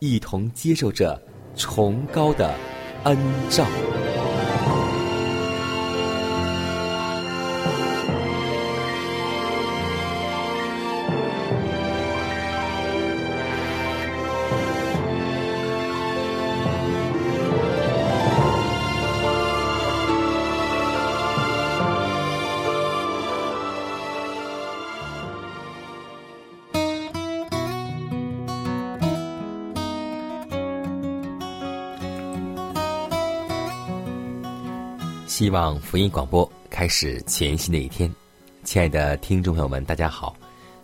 一同接受着崇高的恩照。希望福音广播开始全新的一天，亲爱的听众朋友们，大家好，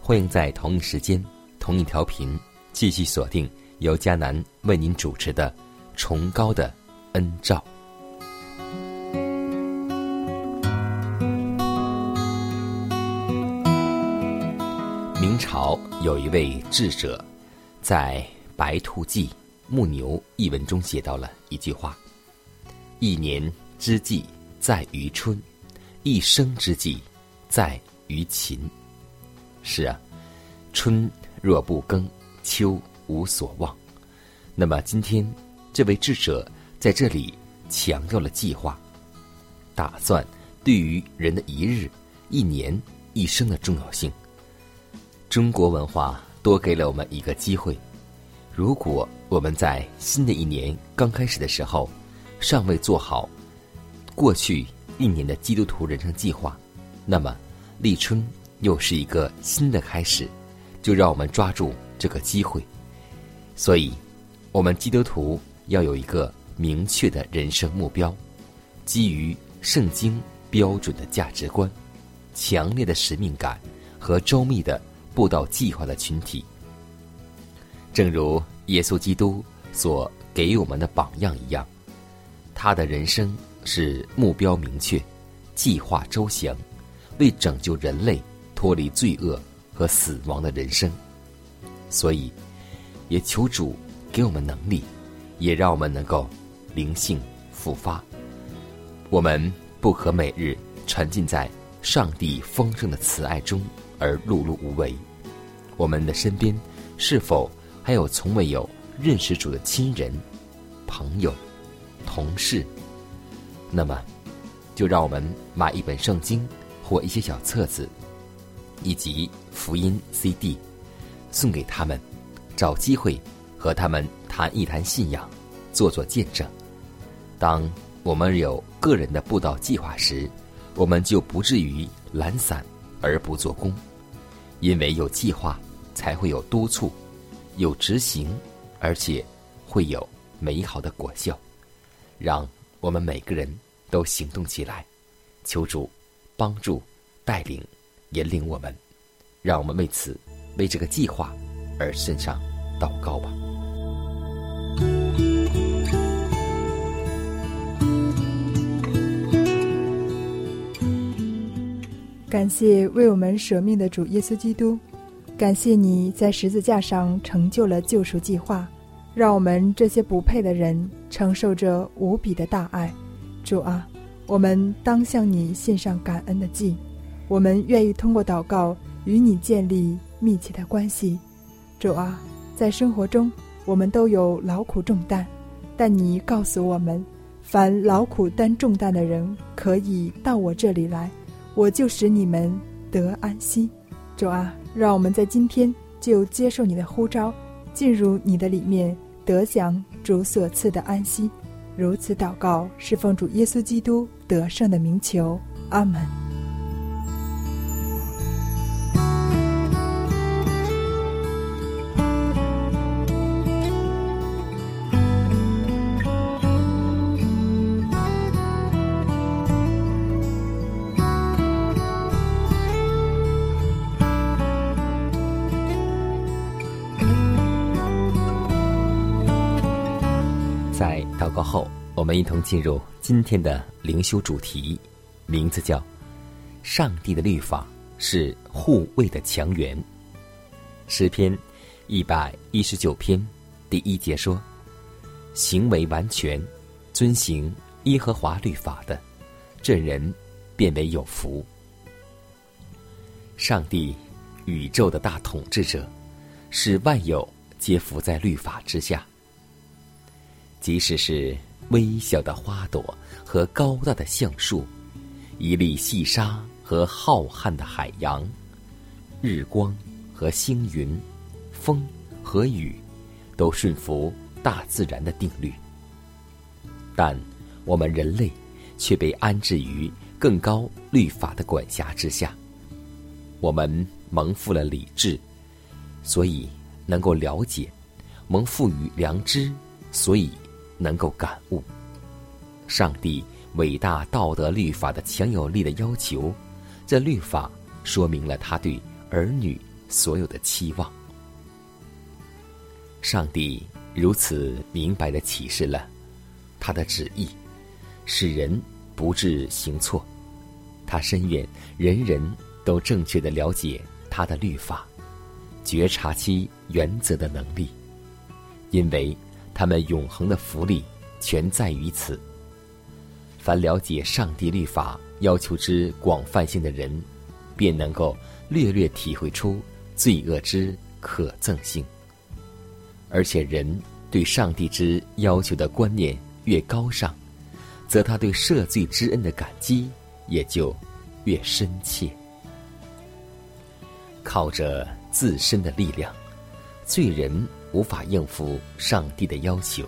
欢迎在同一时间、同一调频继续锁定由迦南为您主持的《崇高的恩照》。明朝有一位智者，在《白兔记·牧牛》一文中写到了一句话：“一年之计在于春，一生之计在于勤。”是啊，春若不耕，秋无所望。那么今天，这位智者在这里强调了计划，打算对于人的一日、一年、一生的重要性。中国文化多给了我们一个机会，如果我们在新的一年刚开始的时候，尚未做好过去一年的基督徒人生计划，那么立春又是一个新的开始，就让我们抓住这个机会。所以，我们基督徒要有一个明确的人生目标，基于圣经标准的价值观、强烈的使命感和周密的。布道计划的群体，正如耶稣基督所给我们的榜样一样，他的人生是目标明确、计划周详，为拯救人类脱离罪恶和死亡的人生。所以，也求主给我们能力，也让我们能够灵性复发。我们不可每日沉浸在上帝丰盛的慈爱中。而碌碌无为，我们的身边是否还有从未有认识主的亲人、朋友、同事？那么，就让我们买一本圣经或一些小册子，以及福音 CD，送给他们，找机会和他们谈一谈信仰，做做见证。当我们有个人的布道计划时，我们就不至于懒散。而不做工，因为有计划，才会有督促，有执行，而且会有美好的果效。让我们每个人都行动起来，求主帮助、带领、引领我们。让我们为此、为这个计划而献上祷告吧。感谢为我们舍命的主耶稣基督，感谢你在十字架上成就了救赎计划，让我们这些不配的人承受着无比的大爱。主啊，我们当向你献上感恩的祭，我们愿意通过祷告与你建立密切的关系。主啊，在生活中我们都有劳苦重担，但你告诉我们，凡劳苦担重担的人可。以到我这里来，我就使你们得安息。主啊，让我们在今天就接受你的呼召，进入你的里面，得享主所赐的安息。如此祷告，是奉主耶稣基督得胜的名求。阿门。后我们一同进入今天的灵修主题，名字叫“上帝的律法是护卫的强援”。诗篇一百一十九篇第一节说：“行为完全，遵行耶和华律法的，这人变为有福。”上帝，宇宙的大统治者，使万有皆伏在律法之下，即使是。微小的花朵和高大的橡树，一粒细沙和浩瀚的海洋，日光和星云，风和雨，都顺服大自然的定律。但我们人类却被安置于更高律法的管辖之下。我们蒙负了理智，所以能够了解；蒙赋予良知，所以。能够感悟上帝伟大道德律法的强有力的要求，这律法说明了他对儿女所有的期望。上帝如此明白的启示了他的旨意，使人不致行错。他深愿人人都正确的了解他的律法，觉察其原则的能力，因为。他们永恒的福利全在于此。凡了解上帝律法要求之广泛性的人，便能够略略体会出罪恶之可憎性。而且，人对上帝之要求的观念越高尚，则他对赦罪之恩的感激也就越深切。靠着自身的力量，罪人。无法应付上帝的要求，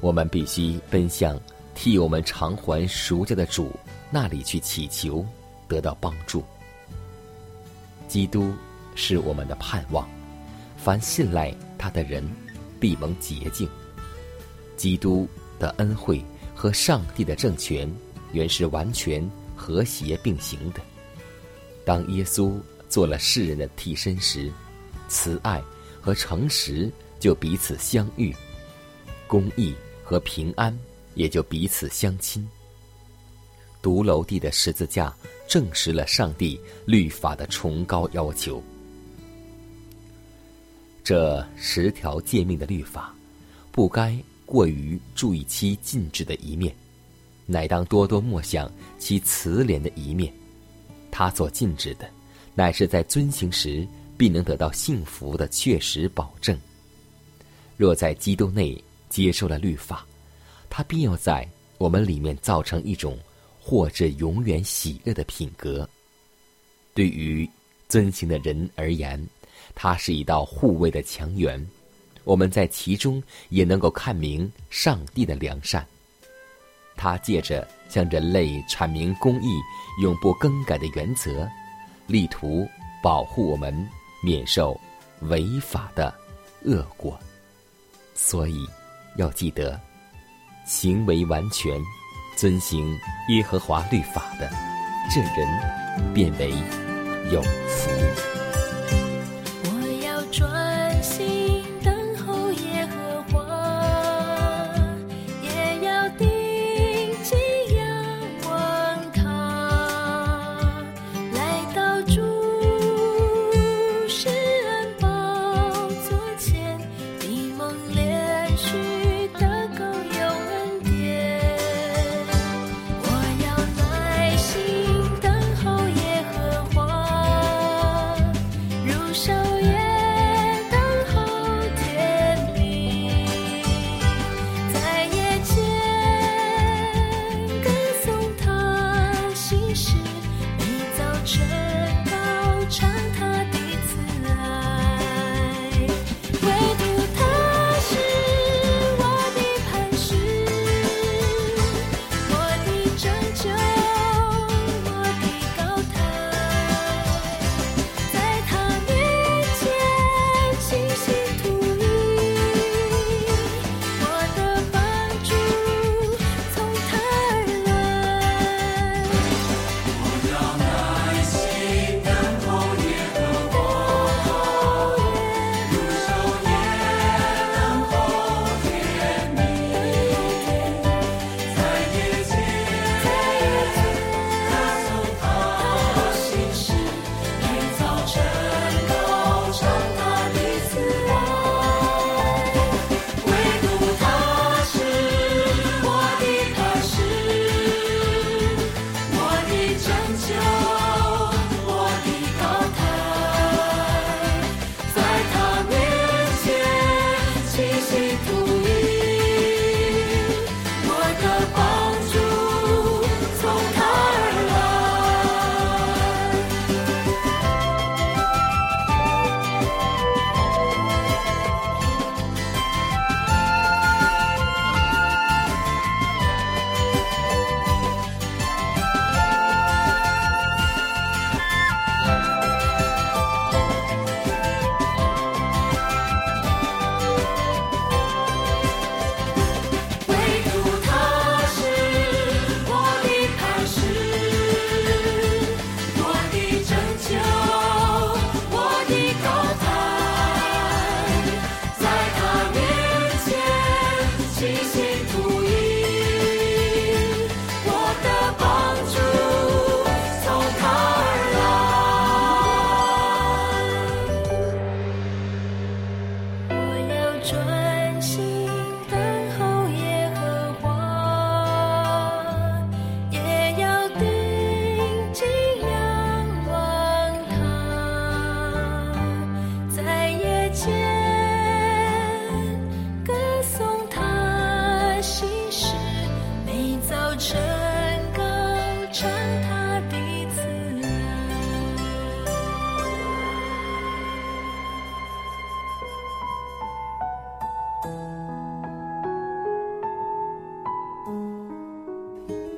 我们必须奔向替我们偿还赎价的主那里去祈求，得到帮助。基督是我们的盼望，凡信赖他的人必蒙洁净。基督的恩惠和上帝的政权原是完全和谐并行的。当耶稣做了世人的替身时，慈爱。和诚实就彼此相遇，公义和平安也就彼此相亲。独楼地的十字架证实了上帝律法的崇高要求。这十条诫命的律法，不该过于注意其禁止的一面，乃当多多默想其慈怜的一面。他所禁止的，乃是在遵行时。必能得到幸福的确实保证。若在基督内接受了律法，他必要在我们里面造成一种或者永远喜乐的品格。对于遵行的人而言，它是一道护卫的墙垣。我们在其中也能够看明上帝的良善。他借着向人类阐明公义永不更改的原则，力图保护我们。免受违法的恶果，所以要记得，行为完全遵行耶和华律法的，这人变为有福。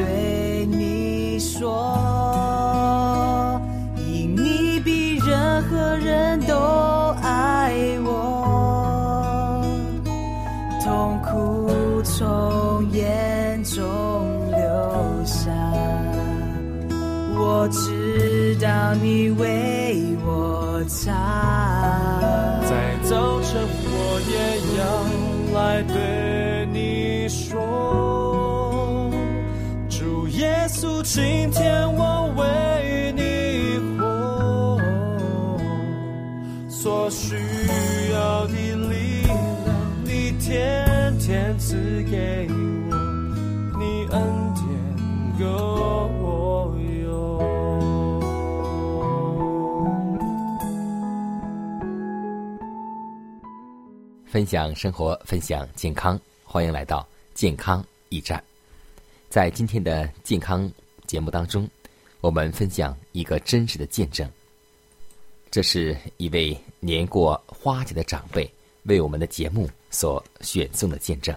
要分享生活，分享健康，欢迎来到健康驿站。在今天的健康节目当中，我们分享一个真实的见证。这是一位年过花甲的长辈为我们的节目所选送的见证。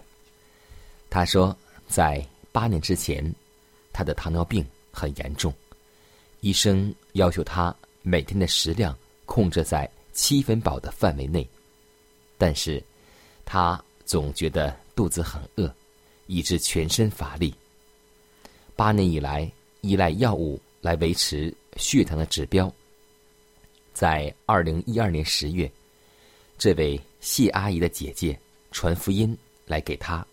他说，在八年之前，他的糖尿病很严重，医生要求他每天的食量控制在七分饱的范围内。但是，他总觉得肚子很饿，以致全身乏力。八年以来，依赖药物来维持血糖的指标。在二零一二年十月，这位谢阿姨的姐姐传福音来给他，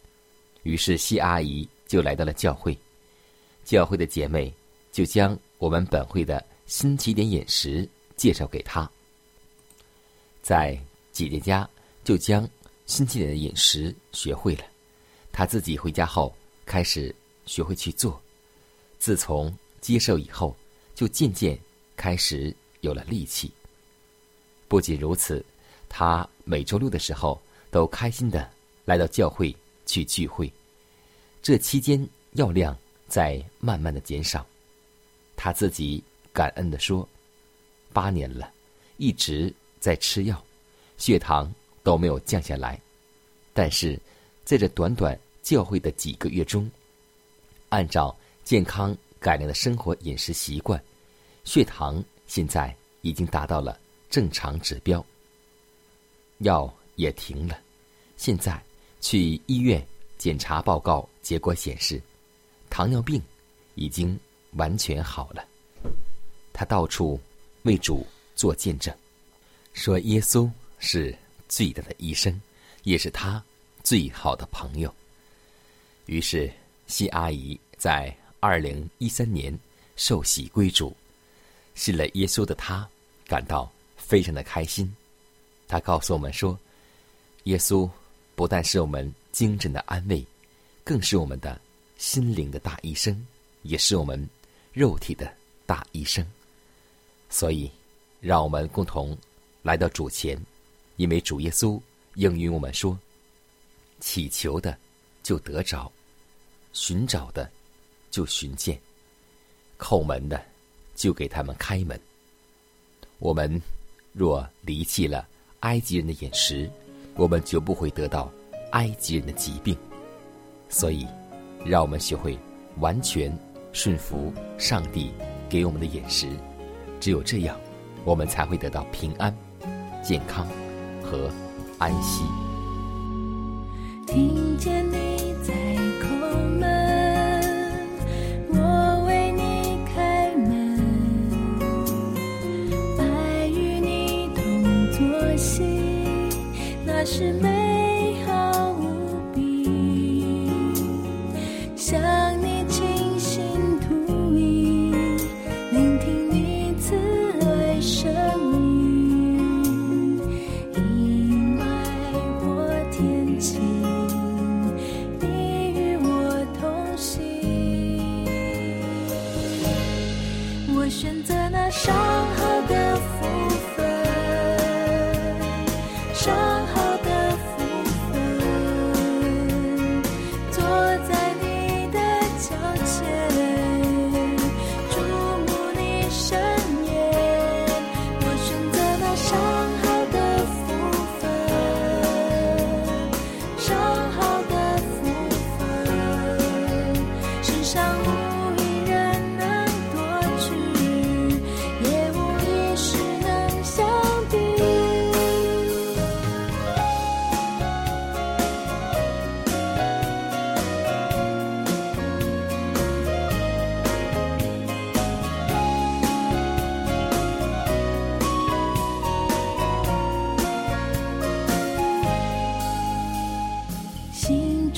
于是谢阿姨就来到了教会。教会的姐妹就将我们本会的新起点饮食介绍给他。在姐姐家。就将新起点的饮食学会了，他自己回家后开始学会去做。自从接受以后，就渐渐开始有了力气。不仅如此，他每周六的时候都开心的来到教会去聚会。这期间药量在慢慢的减少，他自己感恩的说：“八年了，一直在吃药，血糖。”都没有降下来，但是在这短短教会的几个月中，按照健康改良的生活饮食习惯，血糖现在已经达到了正常指标。药也停了，现在去医院检查报告结果显示，糖尿病已经完全好了。他到处为主做见证，说耶稣是最大的医生，也是他最好的朋友。于是，谢阿姨在二零一三年受洗归主，信了耶稣的她感到非常的开心。他告诉我们说：“耶稣不但是我们精神的安慰，更是我们的心灵的大医生，也是我们肉体的大医生。所以，让我们共同来到主前，因为主耶稣应允我们说：‘祈求的就得着，寻找的就寻见，叩门的就给他们开门。’我们若离弃了。”埃及人的饮食，我们就不会得到埃及人的疾病。所以，让我们学会完全顺服上帝给我们的饮食。只有这样，我们才会得到平安、健康和安息。听见你在叩门，我为你开门。爱与你同做戏，那是美。选择那伤害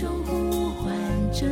中呼唤着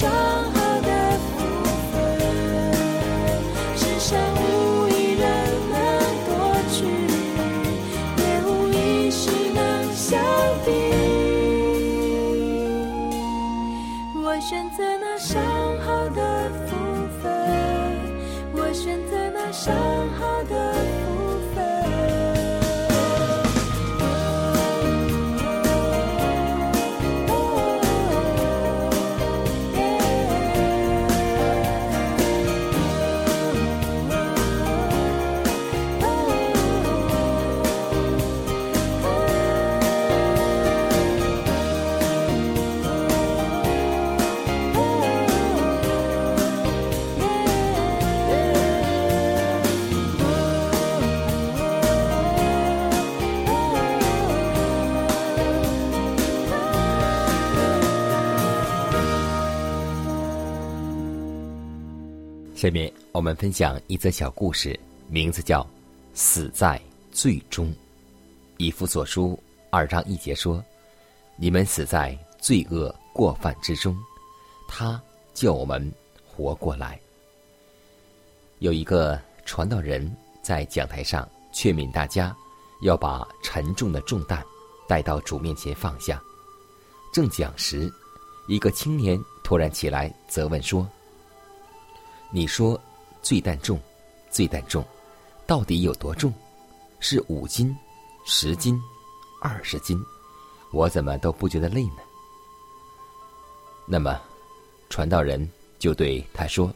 伤好的部分，世上无一人能夺取，也无一事能相比。我选择那伤好的部分，我选择那伤好的。下面我们分享一则小故事，名字叫《死在最终》。以弗所书二章一节说：“你们死在罪恶过犯之中，他叫我们活过来。”有一个传道人在讲台上劝勉大家，要把沉重的重担带到主面前放下。正讲时，一个青年突然起来责问说：“你说罪担重，罪担重，到底有多重？是五斤、十斤、二十斤？我怎么都不觉得累呢？”那么，传道人就对他说：“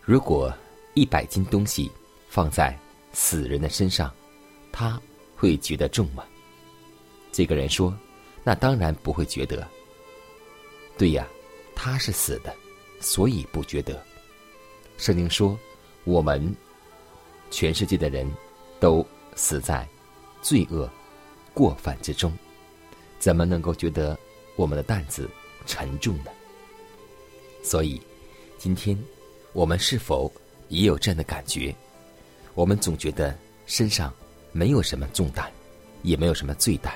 如果一百斤东西放在死人的身上，他会觉得重吗？”这个人说：“那当然不会觉得。”对呀，他是死的，所以不觉得。圣经说，我们全世界的人都死在罪恶过犯之中，怎么能够觉得我们的担子沉重呢？所以，今天我们是否也有这样的感觉？我们总觉得身上没有什么重担，也没有什么罪担，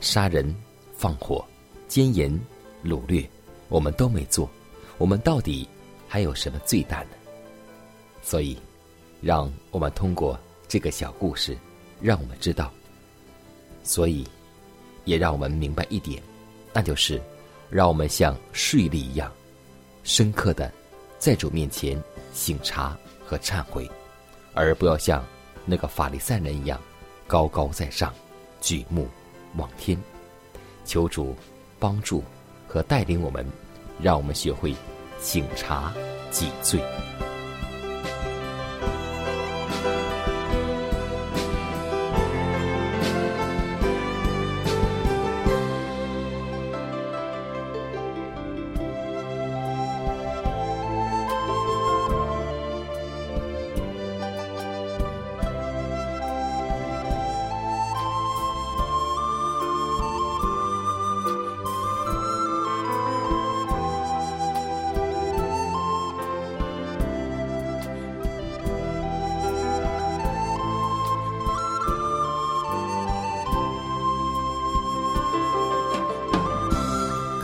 杀人、放火、奸淫、掳掠，我们都没做，我们到底还有什么罪大呢？所以，让我们通过这个小故事，让我们知道。所以，也让我们明白一点，那就是让我们像税吏一样，深刻的在主面前醒察和忏悔，而不要像那个法利赛人一样，高高在上，举目望天。求主帮助和带领我们，让我们学会警察几罪。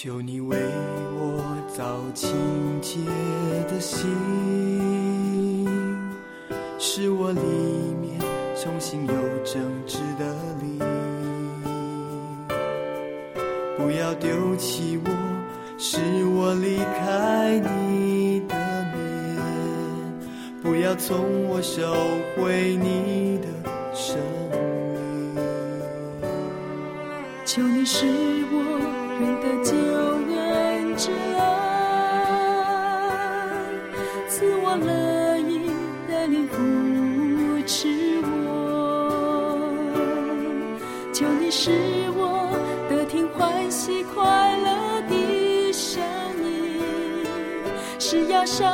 求你为我造清洁的心，使我里面重新有正直的灵。不要丢弃我，使我离开你的面；不要从我收回你赐我乐意带领扶持我。求你使我得听欢喜快乐的声音，使压伤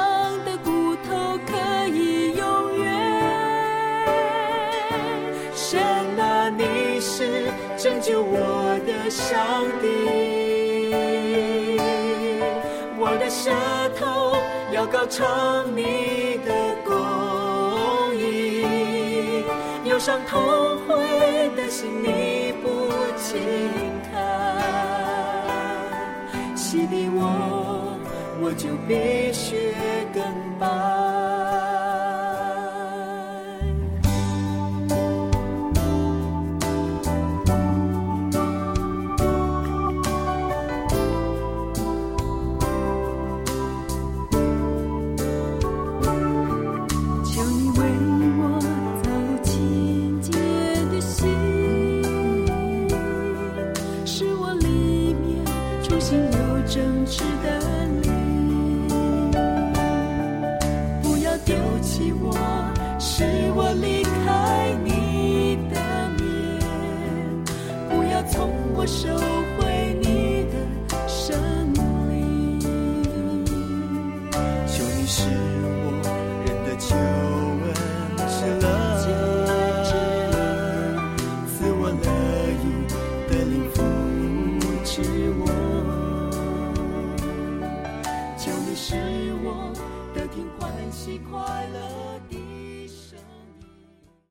的骨头可以永远。神啊，你是拯救我的上帝，我的舌头要高唱你的公义，忧伤痛悔的心你不轻看，洗涤我，我就比雪更白。